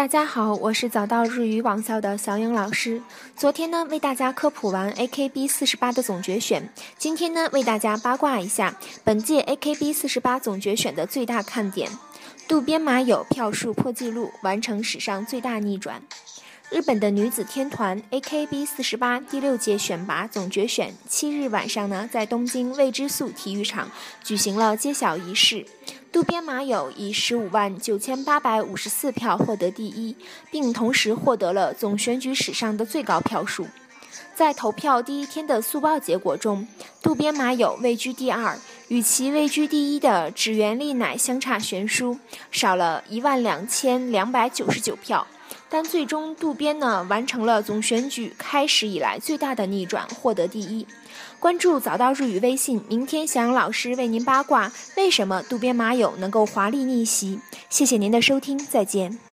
大家好，我是早到日语网校的小颖老师。昨天呢，为大家科普完 AKB 四十八的总决选，今天呢，为大家八卦一下本届 AKB 四十八总决选的最大看点：渡边麻友票数破纪录，完成史上最大逆转。日本的女子天团 AKB 四十八第六届选拔总决选七日晚上呢，在东京未知宿体育场举行了揭晓仪式。渡边麻友以十五万九千八百五十四票获得第一，并同时获得了总选举史上的最高票数。在投票第一天的速报结果中，渡边麻友位居第二，与其位居第一的指原丽乃相差悬殊，少了一万两千两百九十九票。但最终，渡边呢完成了总选举开始以来最大的逆转，获得第一。关注早到日语微信，明天小杨老师为您八卦为什么渡边麻友能够华丽逆袭。谢谢您的收听，再见。